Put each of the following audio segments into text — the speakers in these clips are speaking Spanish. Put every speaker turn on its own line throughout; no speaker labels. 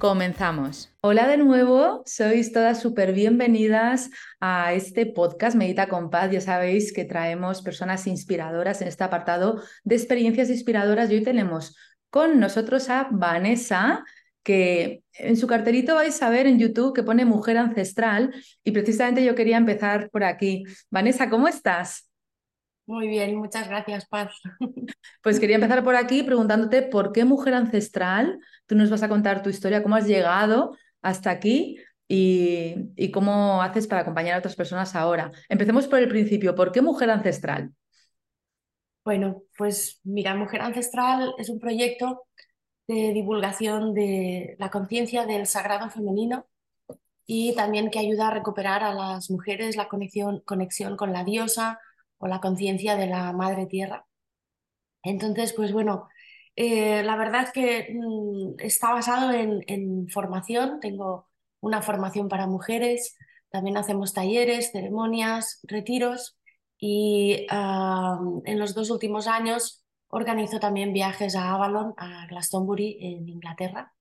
Comenzamos. Hola de nuevo, sois todas súper bienvenidas a este podcast Medita con Paz. Ya sabéis que traemos personas inspiradoras en este apartado de experiencias inspiradoras y hoy tenemos con nosotros a Vanessa, que en su carterito vais a ver en YouTube que pone Mujer Ancestral y precisamente yo quería empezar por aquí. Vanessa, ¿cómo estás?
Muy bien, muchas gracias, Paz.
Pues quería empezar por aquí preguntándote por qué mujer ancestral. Tú nos vas a contar tu historia, cómo has llegado hasta aquí y, cómo haces para acompañar a otras personas ahora. Empecemos por el principio. ¿Por qué mujer ancestral?
Bueno, pues mira, Mujer Ancestral es un proyecto de divulgación de la conciencia del sagrado femenino y también que ayuda a recuperar a las mujeres la conexión, conexión con la diosa, o la conciencia de la madre tierra. Entonces, pues bueno, eh, la verdad es que mm, está basado en, formación, tengo una formación para mujeres, también hacemos talleres, ceremonias, retiros y en los dos últimos años organizo también viajes a Avalon, a Glastonbury, en Inglaterra.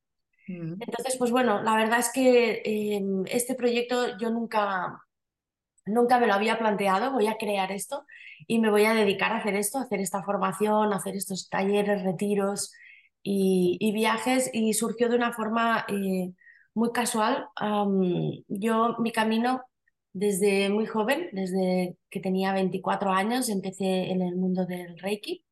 Mm. Entonces, pues bueno, la verdad es que em, este proyecto yo nunca, nunca me lo había planteado, voy a crear esto y me voy a dedicar a hacer esto, a hacer esta formación, a hacer estos talleres, retiros y, viajes y surgió de una forma eh, muy casual. yo, mi camino desde muy joven, desde que tenía 24 años, empecé en el mundo del Reiki.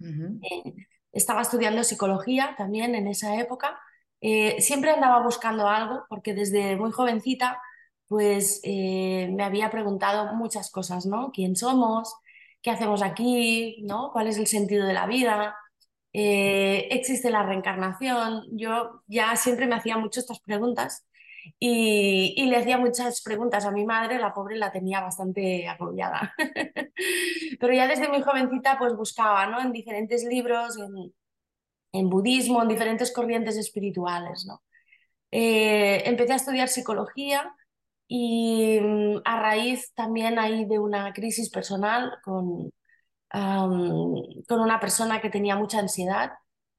Eh, estaba estudiando psicología también en esa época. Eh, siempre andaba buscando algo porque desde muy jovencita pues eh, me había preguntado muchas cosas, ¿no? ¿Quién somos? ¿Qué hacemos aquí? ¿no? ¿Cuál es el sentido de la vida? Eh, ¿Existe la reencarnación? Yo ya siempre me hacía mucho estas preguntas y, le hacía muchas preguntas a mi madre, la pobre la tenía bastante agobiada. Pero ya desde muy jovencita pues buscaba ¿no? en diferentes libros, en, budismo, en diferentes corrientes espirituales. ¿no? Eh, empecé a estudiar psicología y mm, a raíz también ahí de una crisis personal con, con una persona que tenía mucha ansiedad,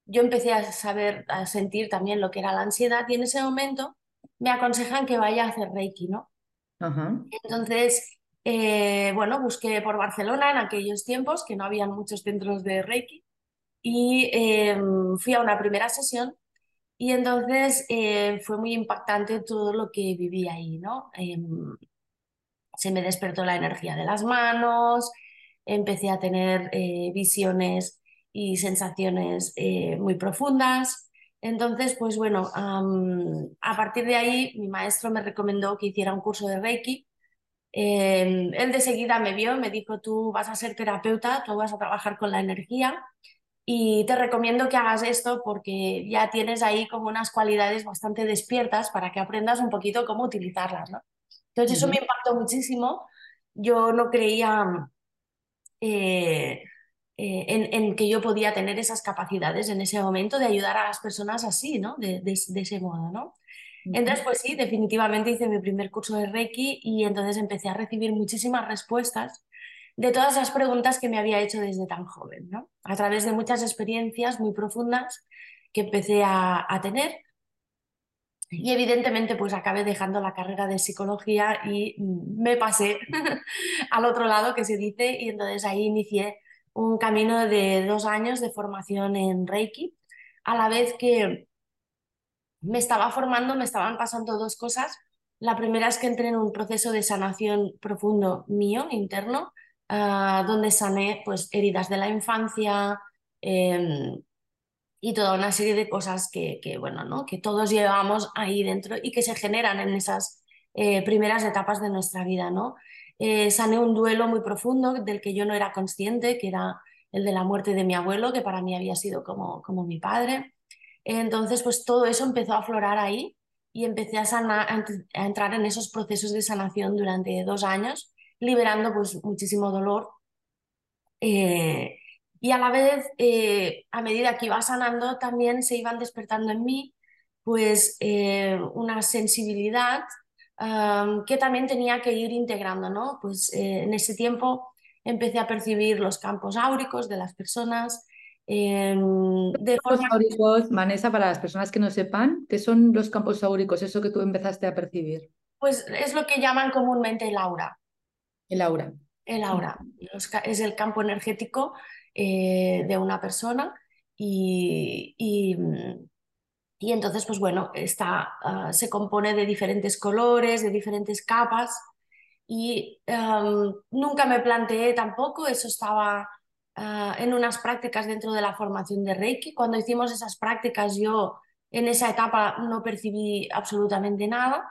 yo empecé a saber, a sentir también lo que era la ansiedad y en ese momento me aconsejan que vaya a hacer Reiki, ¿no? Entonces, eh, bueno, busqué por Barcelona en aquellos tiempos que no había muchos centros de Reiki y em, fui a una primera sesión y entonces eh, fue muy impactante todo lo que viví ahí, ¿no? Em, se me despertó la energía de las manos, empecé a tener eh, visiones y sensaciones eh, muy profundas. Entonces, pues bueno, a partir de ahí mi maestro me recomendó que hiciera un curso de Reiki. Em, él de seguida me vio, me dijo, tú vas a ser terapeuta, tú vas a trabajar con la energía y te recomiendo que hagas esto porque ya tienes ahí como unas cualidades bastante despiertas para que aprendas un poquito cómo utilizarlas, ¿no? Entonces eso me impactó muchísimo. Yo no creía eh, eh, en, que yo podía tener esas capacidades en ese momento de ayudar a las personas así, ¿no? De, de ese modo, ¿no? Entonces, pues sí, definitivamente hice mi primer curso de Reiki y entonces empecé a recibir muchísimas respuestas de todas las preguntas que me había hecho desde tan joven, ¿no? A través de muchas experiencias muy profundas que empecé a, tener. Y evidentemente pues acabé dejando la carrera de psicología y me pasé al otro lado que se dice y entonces ahí inicié un camino de dos años de formación en Reiki, a la vez que me estaba formando, me estaban pasando dos cosas. La primera es que entré en un proceso de sanación profundo mío, interno, ah, donde sané pues, heridas de la infancia em, y toda una serie de cosas que, bueno, ¿no? que todos llevamos ahí dentro y que se generan en esas eh, primeras etapas de nuestra vida. ¿no? Eh, sané un duelo muy profundo del que yo no era consciente, que era el de la muerte de mi abuelo, que para mí había sido como, como mi padre. Entonces, pues todo eso empezó a aflorar ahí y empecé a, a, entrar en esos procesos de sanación durante dos años, liberando pues muchísimo dolor. Eh, y a la vez, eh, a medida que iba sanando, también se iban despertando en mí pues eh, una sensibilidad que también tenía que ir integrando, ¿no? Pues en ese tiempo empecé a percibir los campos áuricos de las personas,
Em, de campos áuricos, Vanessa, para las personas que no sepan, ¿qué son los campos áuricos? Eso que tú empezaste a percibir.
Pues es lo que llaman comúnmente el aura.
El aura.
El aura. Es el campo energético eh, de una persona y, y, entonces, pues bueno, está, ah, se compone de diferentes colores, de diferentes capas y nunca me planteé tampoco, eso estaba Ah, en unas prácticas dentro de la formación de Reiki. Cuando hicimos esas prácticas yo en esa etapa no percibí absolutamente nada,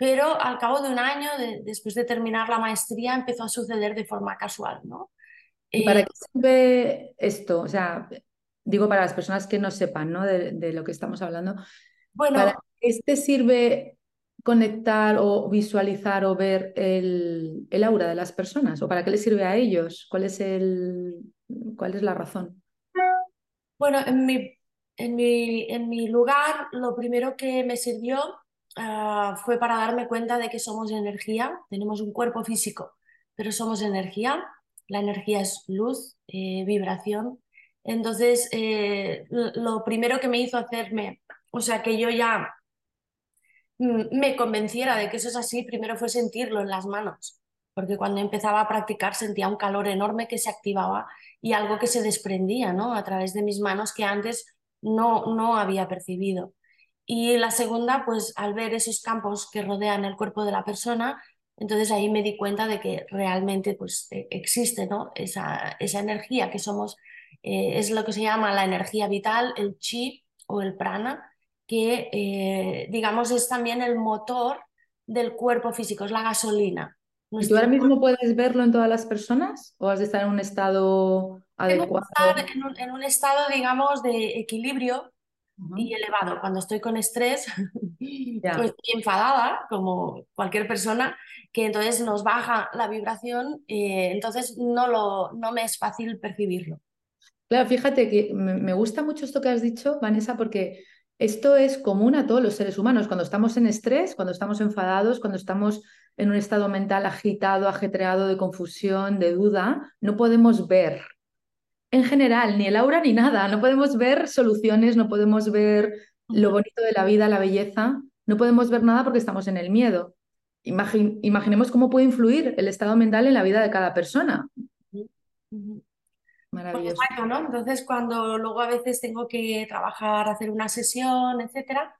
pero al cabo de un año, después de terminar la maestría, empezó a suceder de forma casual. ¿no?
¿Y para eh, qué sirve esto? O sea, digo para las personas que no sepan ¿no? De, lo que estamos hablando. Bueno, ¿Para qué te sirve conectar o visualizar o ver el, el, aura de las personas? ¿O para qué les sirve a ellos? ¿Cuál es el, ¿Cuál es la razón?
Bueno, en mi, en mi, en mi lugar lo primero que me sirvió ah, fue para darme cuenta de que somos energía, tenemos un cuerpo físico, pero somos energía. La energía es luz, eh, vibración. Entonces, eh, lo primero que me hizo hacerme, o sea, que yo ya mm, me convenciera de que eso es así, primero fue sentirlo en las manos, porque cuando empezaba a practicar sentía un calor enorme que se activaba y algo que se desprendía ¿no? a través de mis manos que antes no, no había percibido. Y la segunda, pues al ver esos campos que rodean el cuerpo de la persona, entonces ahí me di cuenta de que realmente pues, e, existe ¿no? esa, esa energía que somos, eh, es lo que se llama la energía vital, el chi o el prana, que eh, digamos es también el motor del cuerpo físico, es la gasolina.
¿Y tú ahora mismo puedes verlo en todas las personas o has de estar en un estado adecuado?
estar en un, estado, digamos, de equilibrio y elevado. Cuando estoy con estrés, pues estoy enfadada, como cualquier persona, que entonces nos baja la vibración, eh, entonces no, lo, no me es fácil percibirlo.
Claro, fíjate que me gusta mucho esto que has dicho, Vanessa, porque esto es común a todos los seres humanos. Cuando estamos en estrés, cuando estamos enfadados, cuando estamos en un estado mental agitado, ajetreado, de confusión, de duda, no podemos ver en general ni el aura ni nada, no podemos ver soluciones, no podemos ver lo bonito de la vida, la belleza, no podemos ver nada porque estamos en el miedo. imaginemos cómo puede influir el estado mental en la vida de cada persona.
Maravilloso. ¿no? Entonces, cuando luego a veces tengo que trabajar, hacer una sesión, etcétera,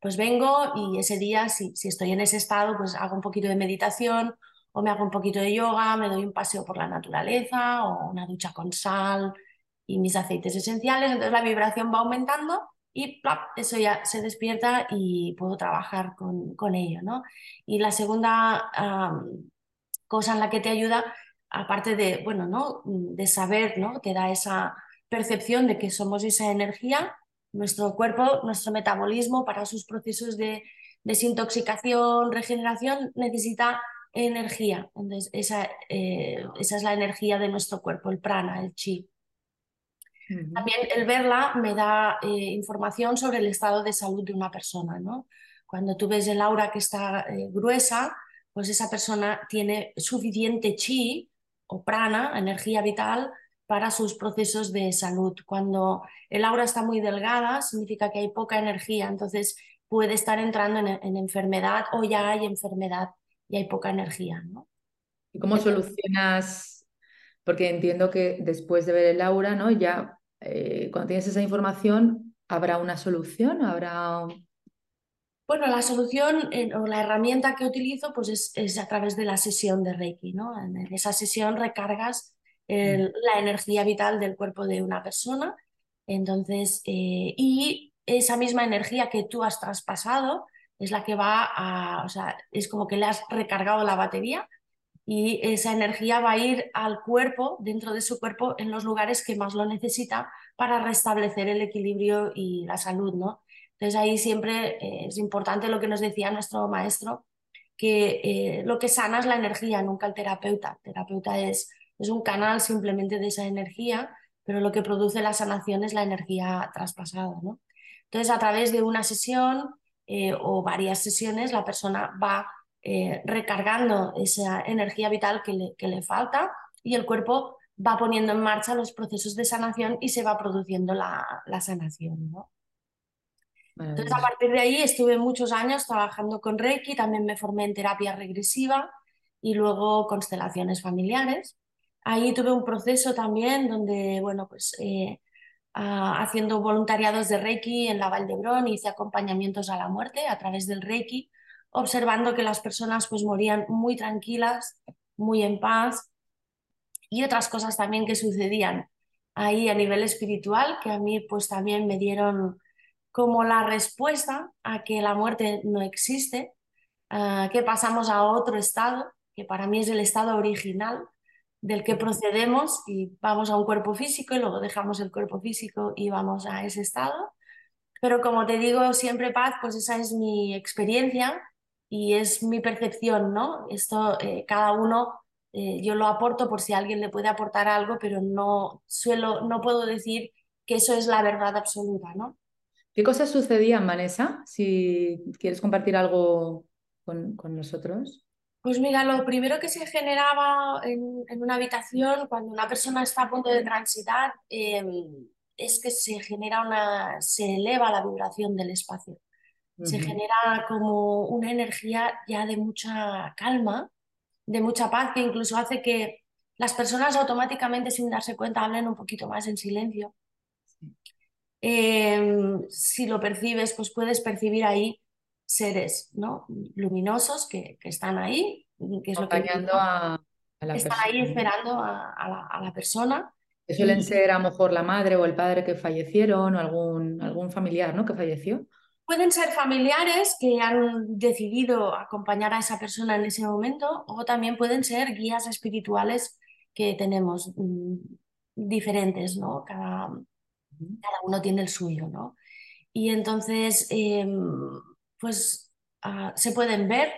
pues vengo y ese día, si, si estoy en ese estado, pues hago un poquito de meditación o me hago un poquito de yoga, me doy un paseo por la naturaleza o una ducha con sal y mis aceites esenciales. Entonces la vibración va aumentando y eso ya se despierta y puedo trabajar con, con ello. ¿no? Y la segunda cosa en la que te ayuda, aparte de, bueno, ¿no? de saber, ¿no? te da esa percepción de que somos esa energía, nuestro cuerpo, nuestro metabolismo para sus procesos de desintoxicación, regeneración, necesita energía. Entonces, esa, eh, esa es la energía de nuestro cuerpo, el prana, el chi. También el verla me da eh, información sobre el estado de salud de una persona. ¿no? Cuando tú ves el aura que está eh, gruesa, pues esa persona tiene suficiente chi o prana, energía vital, para sus procesos de salud. Cuando el aura está muy delgada, significa que hay poca energía, entonces puede estar entrando en, enfermedad o ya hay enfermedad y hay poca energía. ¿no?
¿Y cómo solucionas? Porque entiendo que después de ver el aura, ¿no? ya eh, cuando tienes esa información, ¿habrá una solución? ¿Habrá
Bueno, la solución eh, o la herramienta que utilizo pues es, es, a través de la sesión de Reiki. ¿no? En esa sesión recargas el, mm. la energía vital del cuerpo de una persona. Entonces, eh, y esa misma energía que tú has traspasado es la que va a, o sea, es como que le has recargado la batería y esa energía va a ir al cuerpo, dentro de su cuerpo, en los lugares que más lo necesita para restablecer el equilibrio y la salud, ¿no? Entonces ahí siempre eh, es importante lo que nos decía nuestro maestro, que eh, lo que sana es la energía, nunca el terapeuta. El terapeuta es, es un canal simplemente de esa energía, pero lo que produce la sanación es la energía traspasada. ¿no? Entonces a través de una sesión eh, o varias sesiones la persona va recargando esa energía vital que le, que le falta y el cuerpo va poniendo en marcha los procesos de sanación y se va produciendo la, la sanación. ¿no? Entonces, a partir de ahí estuve muchos años trabajando con Reiki, también me formé en terapia regresiva y luego constelaciones familiares. Ahí tuve un proceso también donde, bueno, pues eh, haciendo voluntariados de Reiki en la Val d'Hebron hice acompañamientos a la muerte a través del Reiki, observando que las personas pues morían muy tranquilas, muy en paz y otras cosas también que sucedían ahí a nivel espiritual que a mí pues también me dieron como la respuesta a que la muerte no existe, que pasamos a otro estado, que para mí es el estado original del que procedemos y vamos a un cuerpo físico y luego dejamos el cuerpo físico y vamos a ese estado. Pero como te digo siempre, Paz, pues esa es mi experiencia y es mi percepción, ¿no? Esto eh, cada uno, eh, yo lo aporto por si alguien le puede aportar algo, pero no suelo, no puedo decir que eso es la verdad absoluta, ¿no?
¿Qué cosas sucedían, Vanessa? Si quieres compartir algo con, nosotros.
Pues mira, lo primero que se generaba en, una habitación cuando una persona está a punto de transitar em, es que se genera una, se eleva la vibración del espacio. Se genera como una energía ya de mucha calma, de mucha paz, que incluso hace que las personas automáticamente, sin darse cuenta, hablen un poquito más en silencio. Em, si lo percibes, pues puedes percibir ahí seres ¿no? luminosos que, están ahí, que es lo que
a,
la están ahí esperando a, la, persona.
Que suelen ser a lo mejor la madre o el padre que fallecieron o algún, algún familiar ¿no? que falleció.
Pueden ser familiares que han decidido acompañar a esa persona en ese momento o también pueden ser guías espirituales que tenemos mm, diferentes, ¿no? Cada, cada uno tiene el suyo, ¿no? Y entonces, em, pues ah, se pueden ver,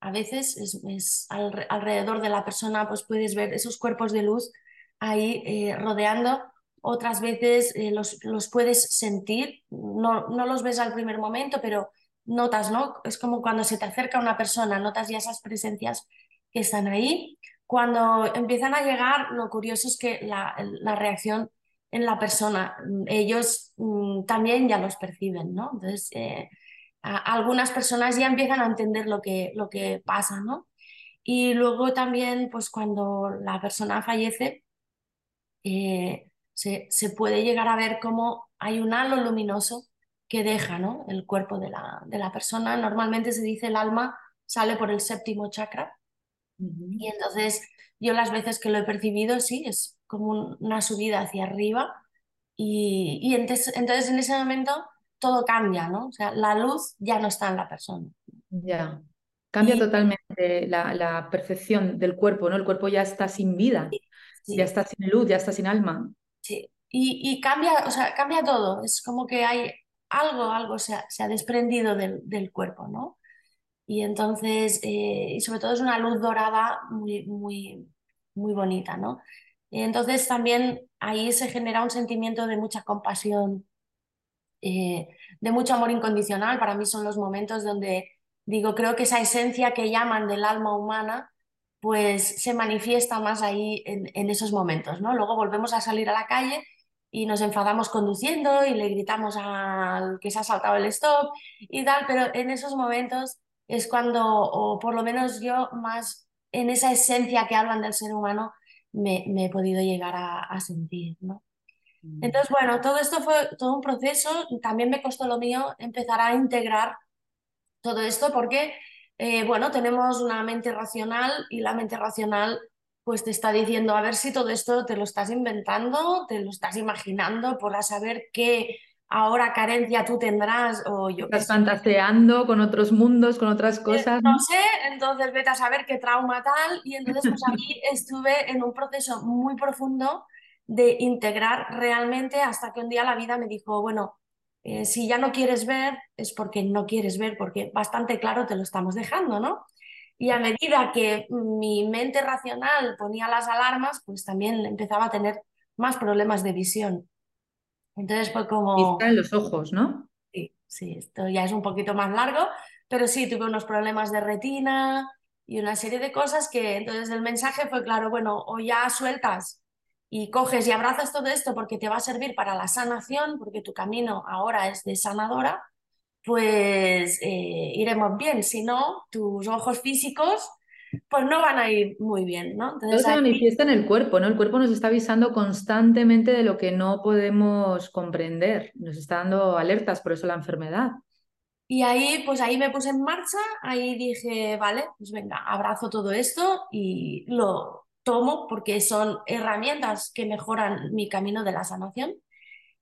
a veces es, alrededor de la persona, pues puedes ver esos cuerpos de luz ahí eh, rodeando, otras veces eh, los, los, puedes sentir, no, no los ves al primer momento, pero notas, ¿no? Es como cuando se te acerca una persona, notas ya esas presencias que están ahí. Cuando empiezan a llegar, lo curioso es que la, la reacción en la persona. Ellos mm, también ya los perciben, ¿no? Entonces, eh, algunas personas ya empiezan a entender lo que, lo que pasa, ¿no? Y luego también, pues cuando la persona fallece, eh, se, puede llegar a ver cómo hay un halo luminoso que deja ¿no? el cuerpo de la, de la persona. Normalmente se dice el alma sale por el séptimo chakra. Y entonces yo las veces que lo he percibido, sí, es como una subida hacia arriba y, entonces, entonces, en ese momento todo cambia, ¿no? O sea, la luz ya no está en la persona.
Ya, cambia totalmente la, percepción del cuerpo, ¿no? El cuerpo ya está sin vida, ya está sin luz, ya está sin alma.
Sí, y, cambia, o sea, cambia todo, es como que hay algo, algo se ha, se ha desprendido del, del, cuerpo, ¿no? Y entonces, eh, y sobre todo es una luz dorada muy, muy, muy bonita, ¿no? Entonces también ahí se genera un sentimiento de mucha compasión, eh, de mucho amor incondicional. Para mí son los momentos donde digo, creo que esa esencia que llaman del alma humana, pues se manifiesta más ahí en, esos momentos, ¿no? Luego volvemos a salir a la calle y nos enfadamos conduciendo y le gritamos al que se ha saltado el stop y tal, pero en esos momentos es cuando, o por lo menos yo más en esa esencia que hablan del ser humano, me, he podido llegar a, sentir, ¿no? Mm. Entonces, bueno, todo esto fue todo un proceso. También me costó lo mío empezar a integrar Todo esto porque, eh, bueno, tenemos una mente racional y la mente racional pues te está diciendo a ver si todo esto te lo estás inventando, te lo estás imaginando, por saber qué ahora carencia tú tendrás o yo
Estás fantaseando con otros mundos, con otras eh, cosas.
No sé, entonces vete a saber qué trauma tal y entonces pues aquí estuve en un proceso muy profundo de integrar realmente hasta que un día la vida me dijo, bueno, eh, si ya no quieres ver es porque no quieres ver, porque bastante claro te lo estamos dejando, ¿no? Y a medida que mi mente racional ponía las alarmas, pues también empezaba a tener más problemas de visión. Entonces fue como...
en los ojos, ¿no?
Sí, sí, esto ya es un poquito más largo, pero sí, tuve unos problemas de retina y una serie de cosas que entonces el mensaje fue claro, bueno, o ya sueltas y coges y abrazas todo esto porque te va a servir para la sanación, porque tu camino ahora es de sanadora, pues eh, iremos bien. Si no, tus ojos físicos pues no van a ir muy bien, ¿no?
Entonces, Todo se manifiesta en el cuerpo, ¿no? El cuerpo nos está avisando constantemente de lo que no podemos comprender, nos está dando alertas, por eso la enfermedad.
Y ahí, pues ahí me puse en marcha, ahí dije, vale, pues venga, abrazo todo esto y lo tomo porque son herramientas que mejoran mi camino de la sanación.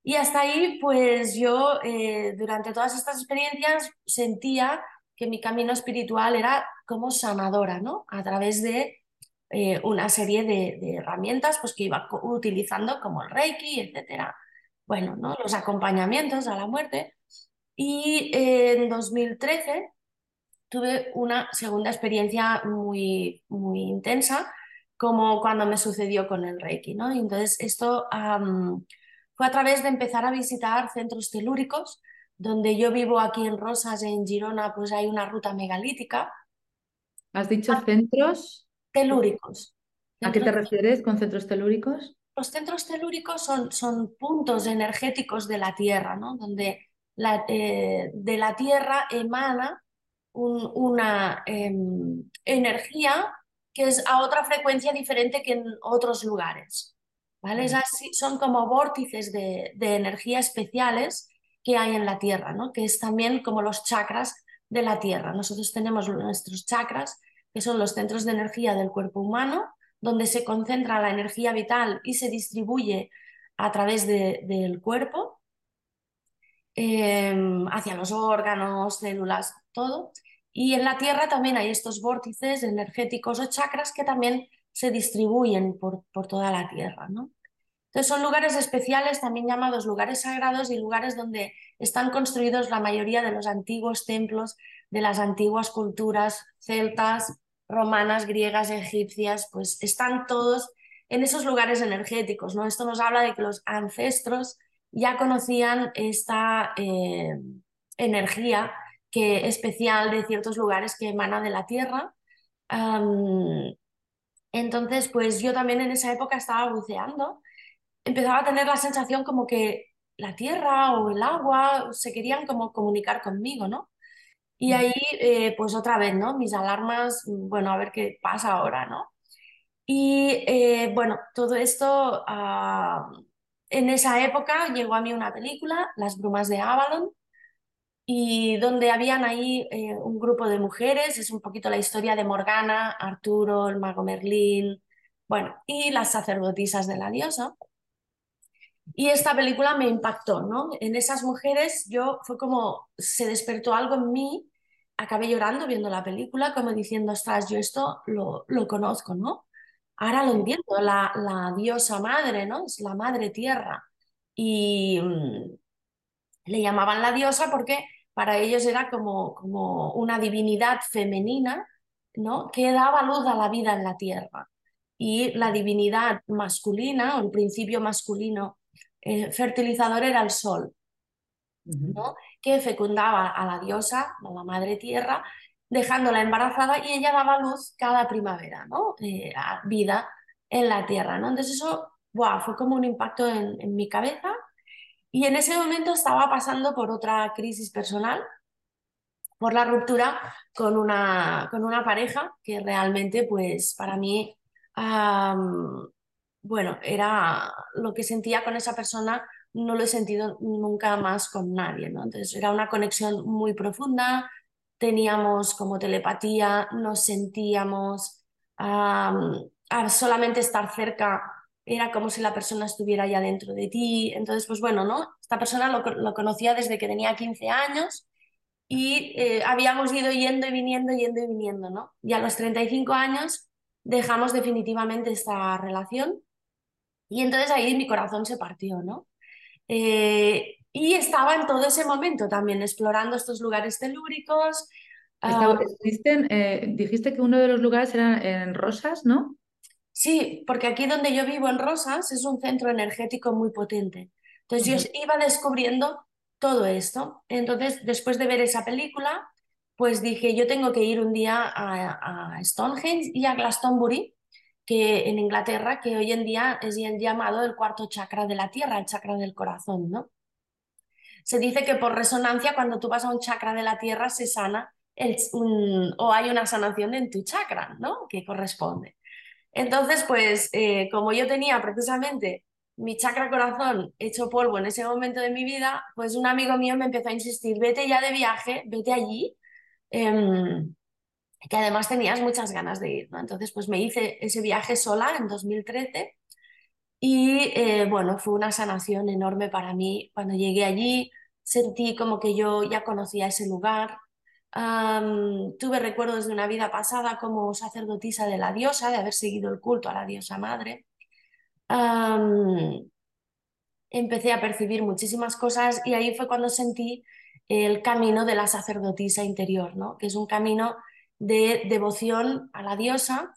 Y hasta ahí, pues yo eh, durante todas estas experiencias sentía que mi camino espiritual era como sanadora, ¿no? A través de eh, una serie de, herramientas pues, que iba utilizando como el Reiki, etcétera. Bueno, ¿no? Los acompañamientos a la muerte. Y en 2013 tuve una segunda experiencia muy, muy intensa, como cuando me sucedió con el Reiki, ¿no? entonces esto fue a través de empezar a visitar centros telúricos donde yo vivo aquí en Rosas, en Girona, pues hay una ruta megalítica.
¿Has dicho ah, centros?
Telúricos.
¿A qué te refieres con centros telúricos?
Los centros telúricos son, son puntos energéticos de la Tierra, ¿no? donde la, eh, de la Tierra emana una em, energía que es a otra frecuencia diferente que en otros lugares. ¿vale? Es así, son como vórtices de, de energía especiales que hay en la Tierra, ¿no? que es también como los chakras de la Tierra. Nosotros tenemos nuestros chakras, que son los centros de energía del cuerpo humano, donde se concentra la energía vital y se distribuye a través del cuerpo em, hacia los órganos, células, todo. Y en la Tierra también hay estos vórtices energéticos o chakras que también se distribuyen por, por toda la Tierra. ¿no? Entonces son lugares especiales, también llamados lugares sagrados y lugares donde están construidos la mayoría de los antiguos templos de las antiguas culturas celtas, romanas, griegas, egipcias, pues están todos en esos lugares energéticos. ¿no? Esto nos habla de que los ancestros ya conocían esta eh, energía que, especial de ciertos lugares que emana de la tierra. entonces, pues yo también en esa época estaba buceando empezaba a tener la sensación como que la tierra o el agua se querían como comunicar conmigo, ¿no? Y ahí, eh, pues otra vez, ¿no? Mis alarmas, bueno, a ver qué pasa ahora, ¿no? Y eh, bueno, todo esto, ah, en esa época llegó a mí una película, Las Brumas de Avalon, y donde habían ahí eh, un grupo de mujeres, es un poquito la historia de Morgana, Arturo, el mago Merlín, bueno, y las sacerdotisas de la diosa. Y esta película me impactó, ¿no? En esas mujeres yo fue como, se despertó algo en mí, acabé llorando viendo la película, como diciendo, ostras, yo esto lo, lo conozco, ¿no? Ahora lo entiendo, la, la, diosa madre, ¿no? Es la madre tierra. Y mm, le llamaban la diosa porque para ellos era como, como una divinidad femenina, ¿no? Que daba luz a la vida en la tierra. Y la divinidad masculina, o el principio masculino el fertilizador era el sol, ¿no? que fecundaba a la diosa, a la madre tierra, dejándola embarazada y ella daba luz cada primavera, ¿no? Eh, vida en la tierra. ¿no? Entonces eso fue como un impacto en, en mi cabeza y en ese momento estaba pasando por otra crisis personal, por la ruptura con una, con una pareja que realmente pues para mí bueno, era lo que sentía con esa persona, no lo he sentido nunca más con nadie, ¿no? Entonces era una conexión muy profunda, teníamos como telepatía, nos sentíamos, solamente estar cerca era como si la persona estuviera ya dentro de ti. Entonces, pues bueno, ¿no? Esta persona lo, lo conocía desde que tenía 15 años y eh, habíamos ido yendo y viniendo, yendo y viniendo, ¿no? Y a los 35 años dejamos definitivamente esta relación y entonces ahí mi corazón se partió, ¿no? Eh, y estaba en todo ese momento también explorando estos lugares telúricos.
Ah, eh, dijiste que uno de los lugares era en Rosas, ¿no?
Sí, porque aquí donde yo vivo en Rosas es un centro energético muy potente. Entonces yo iba descubriendo todo esto. Entonces, después de ver esa película, pues dije, yo tengo que ir un día a, a Stonehenge y a Glastonbury, que en Inglaterra, que hoy en día es llamado el cuarto chakra de la tierra, el chakra del corazón, ¿no? Se dice que por resonancia, cuando tú vas a un chakra de la tierra, se sana el, o hay una sanación en tu chakra, ¿no? Que corresponde. Entonces, pues, eh, como yo tenía precisamente mi chakra corazón hecho polvo en ese momento de mi vida, pues un amigo mío me empezó a insistir, vete ya de viaje, vete allí, em, que además tenías muchas ganas de ir, ¿no? Entonces, pues me hice ese viaje sola en 2013 y eh, bueno, fue una sanación enorme para mí. Cuando llegué allí, sentí como que yo ya conocía ese lugar. Tuve recuerdos de una vida pasada como sacerdotisa de la diosa, de haber seguido el culto a la diosa madre empecé a percibir muchísimas cosas y ahí fue cuando sentí el camino de la sacerdotisa interior, ¿no? que es un camino de devoción a la diosa,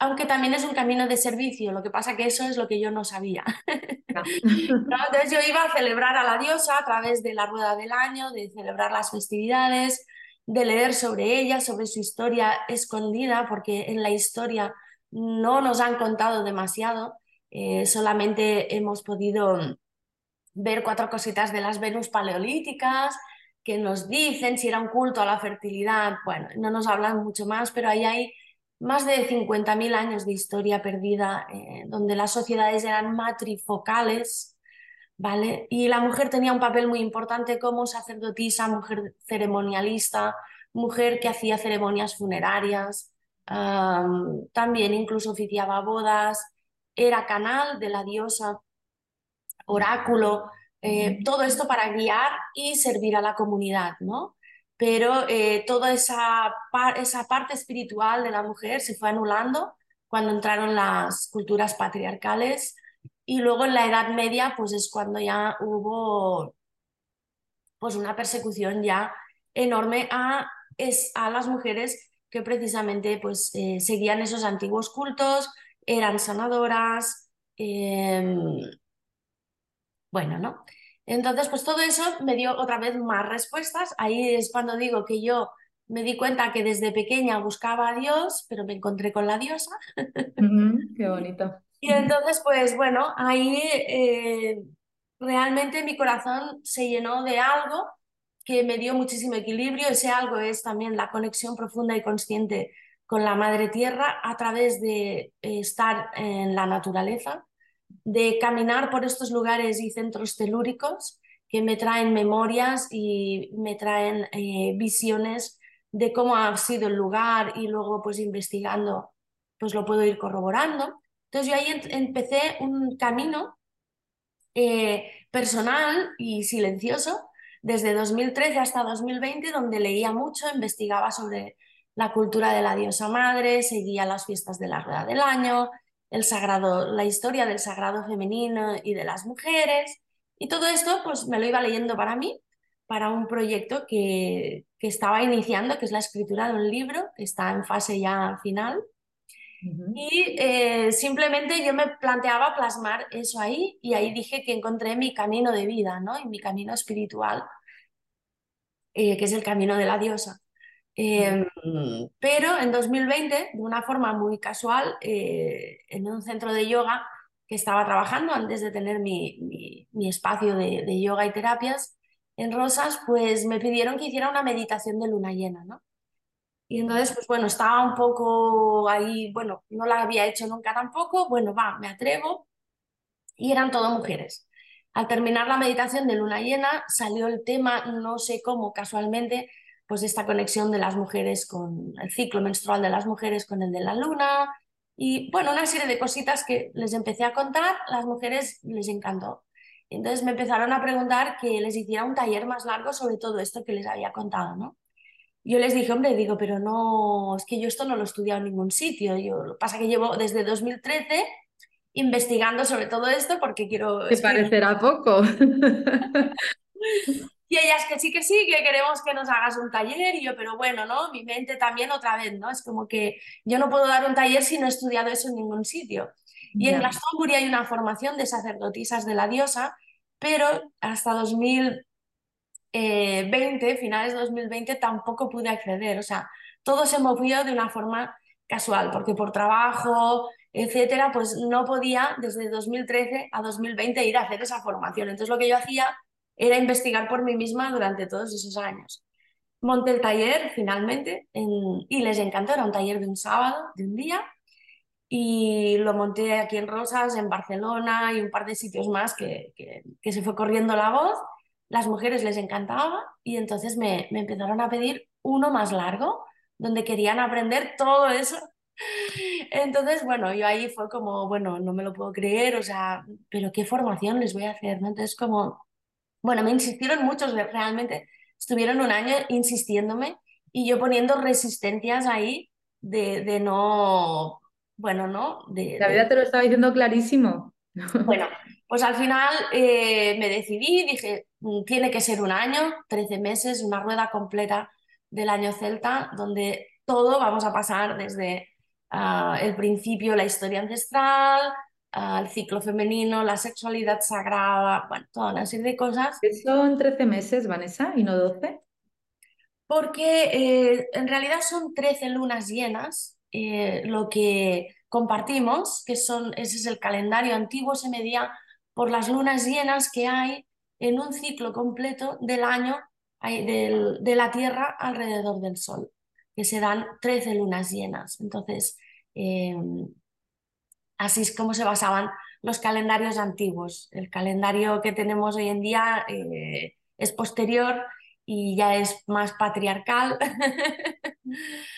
aunque también es un camino de servicio, lo que pasa que eso es lo que yo no sabía. Entonces yo iba a celebrar a la diosa a través de la rueda del año, de celebrar las festividades, de leer sobre ella, sobre su historia escondida, porque en la historia no nos han contado demasiado, eh, solamente hemos podido ver cuatro cositas de las Venus paleolíticas que nos dicen si era un culto a la fertilidad. Bueno, no nos hablan mucho más, pero ahí hay más de 50.000 años de historia perdida, eh, donde las sociedades eran matrifocales, ¿vale? Y la mujer tenía un papel muy importante como sacerdotisa, mujer ceremonialista, mujer que hacía ceremonias funerarias, también incluso oficiaba bodas, era canal de la diosa, oráculo, eh, todo esto para guiar y servir a la comunidad, ¿no? Pero eh, toda esa, esa parte espiritual de la mujer se fue anulando cuando entraron las culturas patriarcales y luego en la Edad Media pues es cuando ya hubo pues una persecución ya enorme a, es, a las mujeres que precisamente pues eh, seguían esos antiguos cultos, eran sanadoras, em, bueno, ¿no? Entonces, pues todo eso me dio otra vez más respuestas. Ahí es cuando digo que yo me di cuenta que desde pequeña buscaba a Dios, pero me encontré con la diosa.
qué bonito.
Y entonces, pues bueno, ahí eh, realmente mi corazón se llenó de algo que me dio muchísimo equilibrio. Ese algo es también la conexión profunda y consciente con la madre tierra a través de eh, estar en la naturaleza, de caminar por estos lugares y centros telúricos que me traen memorias y me traen eh, visiones de cómo ha sido el lugar y luego pues investigando pues lo puedo ir corroborando. Entonces yo ahí empecé un camino eh, personal y silencioso desde 2013 hasta 2020 donde leía mucho, investigaba sobre la cultura de la diosa madre, seguía las fiestas de la rueda del año, el sagrado, la historia del sagrado femenino y de las mujeres. Y todo esto pues me lo iba leyendo para mí, para un proyecto que, que estaba iniciando, que es la escritura de un libro, que está en fase ya final. Y eh, simplemente yo me planteaba plasmar eso ahí y ahí dije que encontré mi camino de vida, ¿no? Y mi camino espiritual, eh, que es el camino de la diosa. Em, pero en 2020, de una forma muy casual, eh, en un centro de yoga que estaba trabajando antes de tener mi, espacio de, de, yoga y terapias en Rosas, pues me pidieron que hiciera una meditación de luna llena, ¿no? Y entonces, pues bueno, estaba un poco ahí, bueno, no la había hecho nunca tampoco, bueno, va, me atrevo. Y eran todo mujeres. Al terminar la meditación de luna llena, salió el tema, no sé cómo, casualmente, pues esta conexión de las mujeres con el ciclo menstrual de las mujeres con el de la luna y bueno, una serie de cositas que les empecé a contar, las mujeres les encantó. Entonces me empezaron a preguntar que les hiciera un taller más largo sobre todo esto que les había contado, ¿no? Yo les dije, hombre, digo, pero no, es que yo esto no lo he estudiado en ningún sitio. Yo, lo que pasa que llevo desde 2013 investigando sobre todo esto porque quiero...
Te parecerá poco.
Y ellas que sí, que sí, que queremos que nos hagas un taller. Y yo, pero bueno, ¿no? Mi mente también otra vez, ¿no? Es como que yo no puedo dar un taller si no he estudiado eso en ningún sitio. Y en Glastonbury hay una formación de sacerdotisas de la diosa, pero hasta 2020, finales de 2020, tampoco pude acceder. O sea, todo se movió de una forma casual, porque por trabajo, etcétera, pues no podía desde 2013 a 2020 ir a hacer esa formación. Entonces lo que yo hacía era investigar por mí misma durante todos esos años. Monté el taller finalmente y les encantó, era un taller de un sábado, de un día, y lo monté aquí en Rosas, en Barcelona y un par de sitios más que, que, se fue corriendo la voz. Las mujeres les encantaba y entonces me, me empezaron a pedir uno más largo, donde querían aprender todo eso entonces, bueno, yo ahí fue como, bueno, no me lo puedo creer, o sea, pero ¿qué formación les voy a hacer? ¿no? Entonces, como, bueno, me insistieron muchos, realmente estuvieron un año insistiéndome y yo poniendo resistencias ahí de, de no, bueno, ¿no? De,
La vida te lo estaba diciendo clarísimo.
Bueno, pues al final eh, me decidí, dije, mm, tiene que ser un año, 13 meses, una rueda completa del año celta, donde todo vamos a pasar desde ah, el principio, la historia ancestral, al ciclo femenino, la sexualidad sagrada, bueno, toda una serie de cosas.
¿Son 13 meses, Vanessa, y no 12?
Porque eh, en realidad son 13 lunas llenas, eh, lo que compartimos, que son, ese es el calendario antiguo, se medía por las lunas llenas que hay en un ciclo completo del año de la Tierra alrededor del Sol, que se dan 13 lunas llenas. Entonces, eh, Así es como se basaban los calendarios antiguos. El calendario que tenemos hoy en día eh, es posterior y ya es más patriarcal.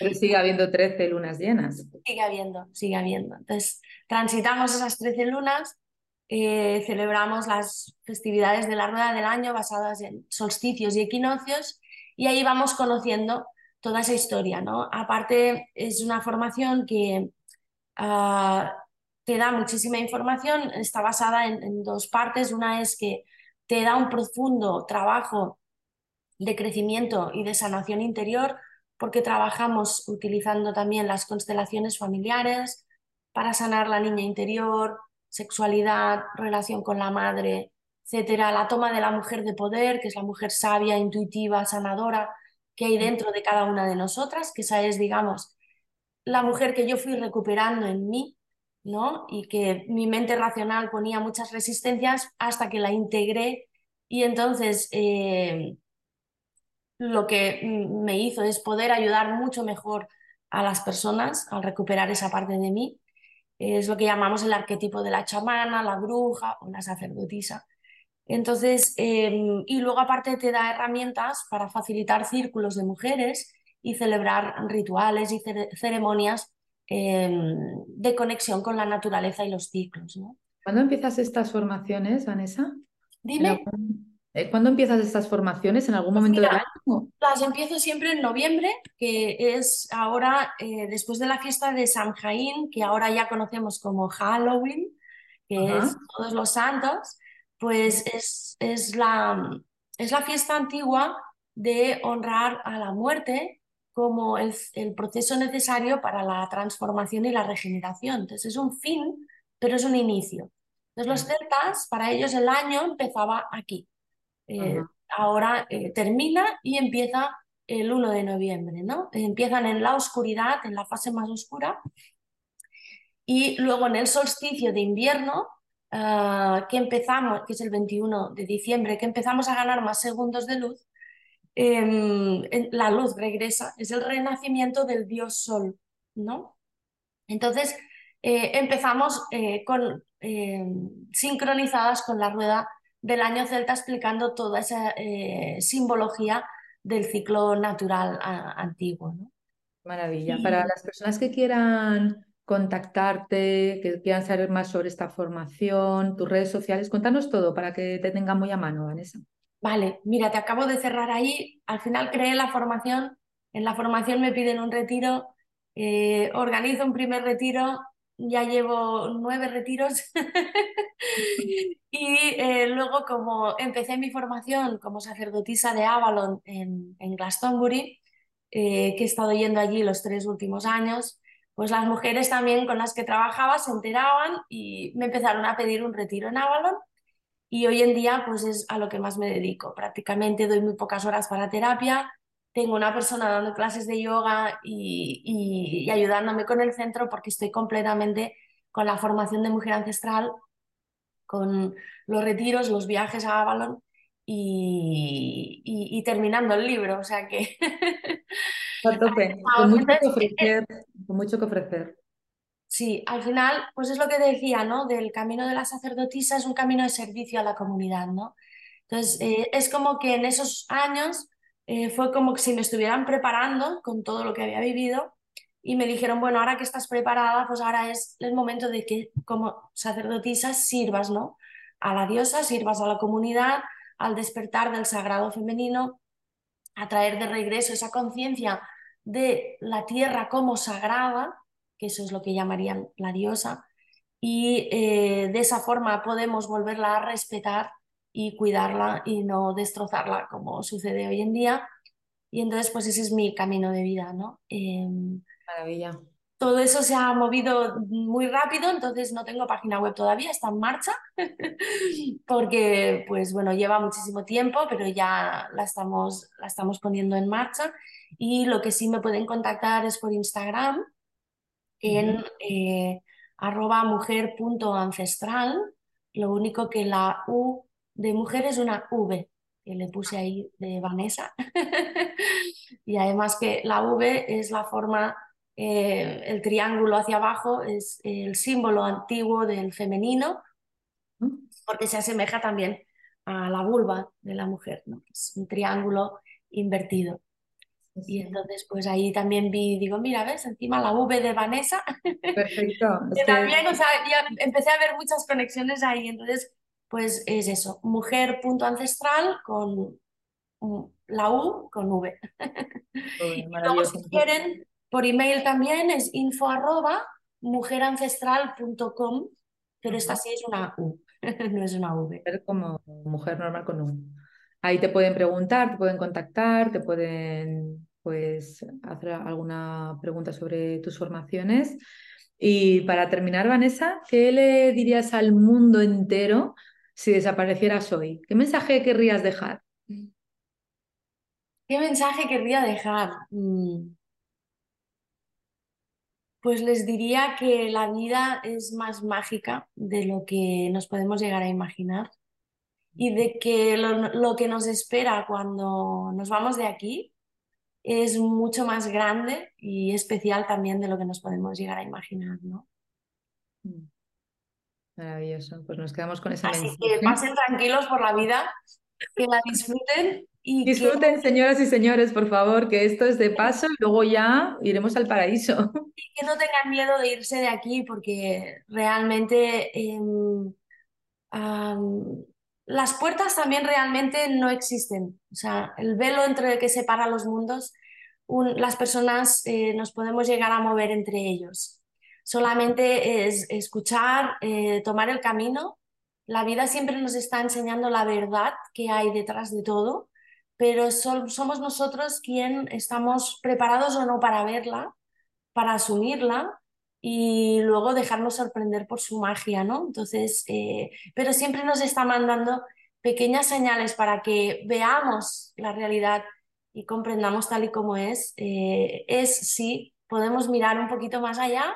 Pero sigue habiendo 13 lunas llenas.
Sigue habiendo, sigue habiendo. Entonces, transitamos esas 13 lunas, eh, celebramos las festividades de la rueda del año basadas en solsticios y equinoccios y ahí vamos conociendo toda esa historia. ¿no? Aparte, es una formación que... Ah, te da muchísima información, está basada en, dos partes. Una es que te da un profundo trabajo de crecimiento y de sanación interior, porque trabajamos utilizando también las constelaciones familiares para sanar la niña interior, sexualidad, relación con la madre, etcétera, la toma de la mujer de poder, que es la mujer sabia, intuitiva, sanadora que hay dentro de cada una de nosotras, que esa es, digamos, la mujer que yo fui recuperando en mí ¿no? Y que mi mente racional ponía muchas resistencias hasta que la integré y entonces eh, lo que me hizo es poder ayudar mucho mejor a las personas al recuperar esa parte de mí. Es lo que llamamos el arquetipo de la chamana, la bruja o la sacerdotisa. Entonces, em, y luego aparte te da herramientas para facilitar círculos de mujeres y celebrar rituales y ceremonias Em, de conexión con la naturaleza y los ciclos. ¿no?
¿Cuándo empiezas estas formaciones, Vanessa?
Dime.
Eh, ¿Cuándo empiezas estas formaciones? ¿En algún pues momento del año?
Las empiezo siempre en noviembre, que es ahora eh, después de la fiesta de San Jaín, que ahora ya conocemos como Halloween, que es todos los santos, pues es, es, la, es la fiesta antigua de honrar a la muerte como el, proceso necesario para la transformación y la regeneración. Entonces es un fin, pero es un inicio. Entonces los celtas, para ellos el año empezaba aquí. Eh, ahora eh, termina y empieza el 1 de noviembre, ¿no? Empiezan en la oscuridad, en la fase más oscura, y luego en el solsticio de invierno, ah, que empezamos, que es el 21 de diciembre, que empezamos a ganar más segundos de luz, Em, la luz regresa, es el renacimiento del dios sol, ¿no? Entonces eh, empezamos eh, con, em, sincronizadas con la rueda del año celta explicando toda esa eh, simbología del ciclo natural antiguo. ¿no?
Maravilla. Para las personas que quieran contactarte, que quieran saber más sobre esta formación, tus redes sociales, cuéntanos todo para que te tengan muy a mano, Vanessa.
Vale, mira, te acabo de cerrar ahí. Al final creé la formación. En la formación me piden un retiro. Eh, organizo un primer retiro. Ya llevo nueve retiros. y eh, luego, como empecé mi formación como sacerdotisa de Avalon en, en Glastonbury, eh, que he estado yendo allí los tres últimos años, pues las mujeres también con las que trabajaba se enteraban y me empezaron a pedir un retiro en Avalon y hoy en día pues es a lo que más me dedico. Prácticamente doy muy pocas horas para terapia, tengo una persona dando clases de yoga y, ayudándome con el centro porque estoy completamente con la formación de mujer ancestral, con los retiros, los viajes a Avalon y, terminando el libro. O sea que...
con mucho que ofrecer. Con mucho que ofrecer.
Sí, al final, pues es lo que decía, ¿no? Del camino de la sacerdotisa es un camino de servicio a la comunidad, ¿no? Entonces, eh, es como que en esos años eh, fue como que si me estuvieran preparando con todo lo que había vivido y me dijeron, bueno, ahora que estás preparada, pues ahora es el momento de que como sacerdotisa sirvas, ¿no? A la diosa, sirvas a la comunidad, al despertar del sagrado femenino, a traer de regreso esa conciencia de la tierra como sagrada que eso es lo que llamarían la diosa, y eh, de esa forma podemos volverla a respetar y cuidarla y no destrozarla como sucede hoy en día. Y entonces, pues ese es mi camino de vida, ¿no?
Em, Maravilla.
Todo eso se ha movido muy rápido, entonces no tengo página web todavía, está en marcha, porque pues bueno, lleva muchísimo tiempo, pero ya la estamos, la estamos poniendo en marcha. Y lo que sí me pueden contactar es por Instagram, en eh, arroba mujer.ancestral, lo único que la U de mujer es una V, que le puse ahí de Vanessa. y además que la V es la forma, eh, el triángulo hacia abajo es el símbolo antiguo del femenino, porque se asemeja también a la vulva de la mujer, ¿no? es un triángulo invertido. Y entonces, pues ahí también vi, digo, mira, ves, encima la V de Vanessa.
Perfecto.
que también, o sea, ya empecé a ver muchas conexiones ahí. Entonces, pues es eso, mujer.ancestral con la U con V. y luego, si quieren, por email también es info arroba mujerancestral.com, pero esta sí es una U, no es una V.
Como mujer normal con U. Ahí te pueden preguntar, te pueden contactar, te pueden pues, hacer alguna pregunta sobre tus formaciones. Y para terminar, Vanessa, ¿qué le dirías al mundo entero si desaparecieras hoy? ¿Qué mensaje querrías dejar?
¿Qué mensaje querría dejar? Mm. Pues les diría que la vida es más mágica de lo que nos podemos llegar a imaginar y de que lo, que nos espera cuando nos vamos de aquí es mucho más grande y especial también de lo que nos podemos llegar a imaginar, ¿no?
Mm. Maravilloso, pues nos quedamos con esa
Así que pasen tranquilos por la vida, que la disfruten y
Disfruten, señoras y señores, por favor, que esto es de paso y luego ya iremos al paraíso.
Y que no tengan miedo de irse de aquí porque realmente em, las puertas también realmente no existen. O sea, el velo entre el que separa los mundos, las personas eh, nos podemos llegar a mover entre ellos. Solamente es escuchar, eh, tomar el camino. La vida siempre nos está enseñando la verdad que hay detrás de todo, pero somos nosotros quien estamos preparados o no para verla, para asumirla y luego dejarnos sorprender por su magia, ¿no? Entonces, eh, pero siempre nos está mandando pequeñas señales para que veamos la realidad y comprendamos tal y como es. Eh, es si podemos mirar un poquito más allá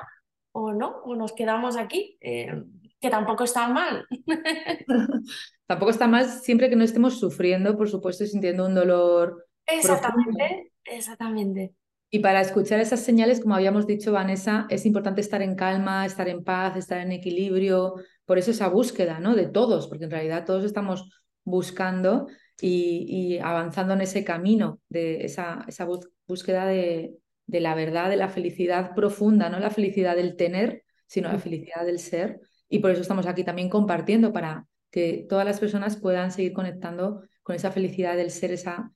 o no, o nos quedamos aquí, eh, que tampoco está mal.
tampoco está mal siempre que no estemos sufriendo, por supuesto, sintiendo un dolor.
Exactamente, exactamente.
Y para escuchar esas señales, como habíamos dicho, Vanessa, es importante estar en calma, estar en paz, estar en equilibrio. Por eso esa búsqueda, ¿no? De todos, porque en realidad todos estamos buscando y, avanzando en ese camino de esa, esa búsqueda de, de, la verdad, de la felicidad profunda, no la felicidad del tener, sino la felicidad del ser. Y por eso estamos aquí también compartiendo para que todas las personas puedan seguir conectando con esa felicidad del ser, esa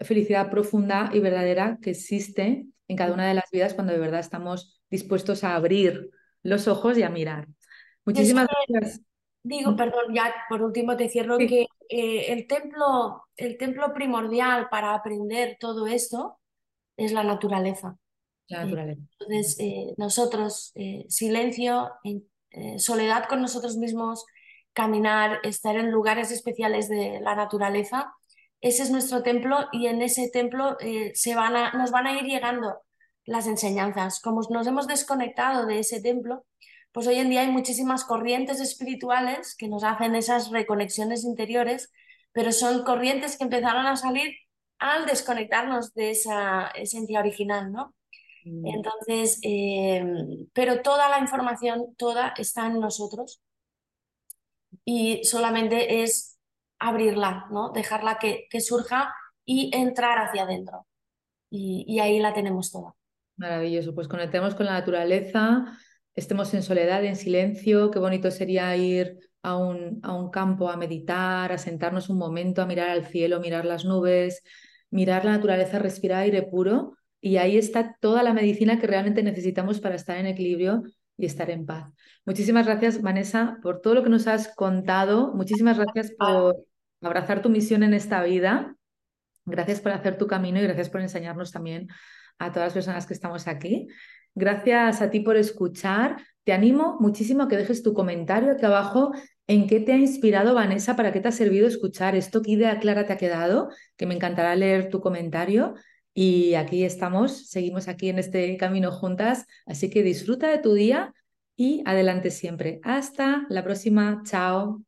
felicidad profunda y verdadera que existe en cada una de las vidas cuando de verdad estamos dispuestos a abrir los ojos y a mirar. Muchísimas gracias.
Digo, perdón, ya por último te cierro que eh, el, templo, el templo primordial para aprender todo esto es la naturaleza.
La naturaleza.
Entonces, eh, nosotros, eh, silencio, soledad con nosotros mismos, caminar, estar en lugares especiales de la naturaleza, ese es nuestro templo y en ese templo se van a, nos van a ir llegando las enseñanzas. Como nos hemos desconectado de ese templo, pues hoy en día hay muchísimas corrientes espirituales que nos hacen esas reconexiones interiores, pero son corrientes que empezaron a salir al desconectarnos de esa esencia original, ¿no? Mm. Entonces, eh, pero toda la información, toda está en nosotros y solamente es abrirla, ¿no? Dejarla que, surja y entrar hacia adentro. Y, y ahí la tenemos toda.
Maravilloso, pues conectemos con la naturaleza, estemos en soledad, en silencio, qué bonito sería ir a un, a un campo a meditar, a sentarnos un momento, a mirar al cielo, mirar las nubes, mirar la naturaleza, respirar aire puro y ahí está toda la medicina que realmente necesitamos para estar en equilibrio y estar en paz. Muchísimas gracias, Vanessa, por todo lo que nos has contado. Muchísimas gracias por abrazar tu misión en esta vida. Gracias por hacer tu camino y gracias por enseñarnos también a todas las personas que estamos aquí. Gracias a ti por escuchar. Te animo muchísimo a que dejes tu comentario aquí abajo en qué te ha inspirado Vanessa, para qué te ha servido escuchar esto, qué idea clara te ha quedado, que me encantará leer tu comentario. Y aquí estamos, seguimos aquí en este camino juntas, así que disfruta de tu día y adelante siempre. Hasta la próxima, chao.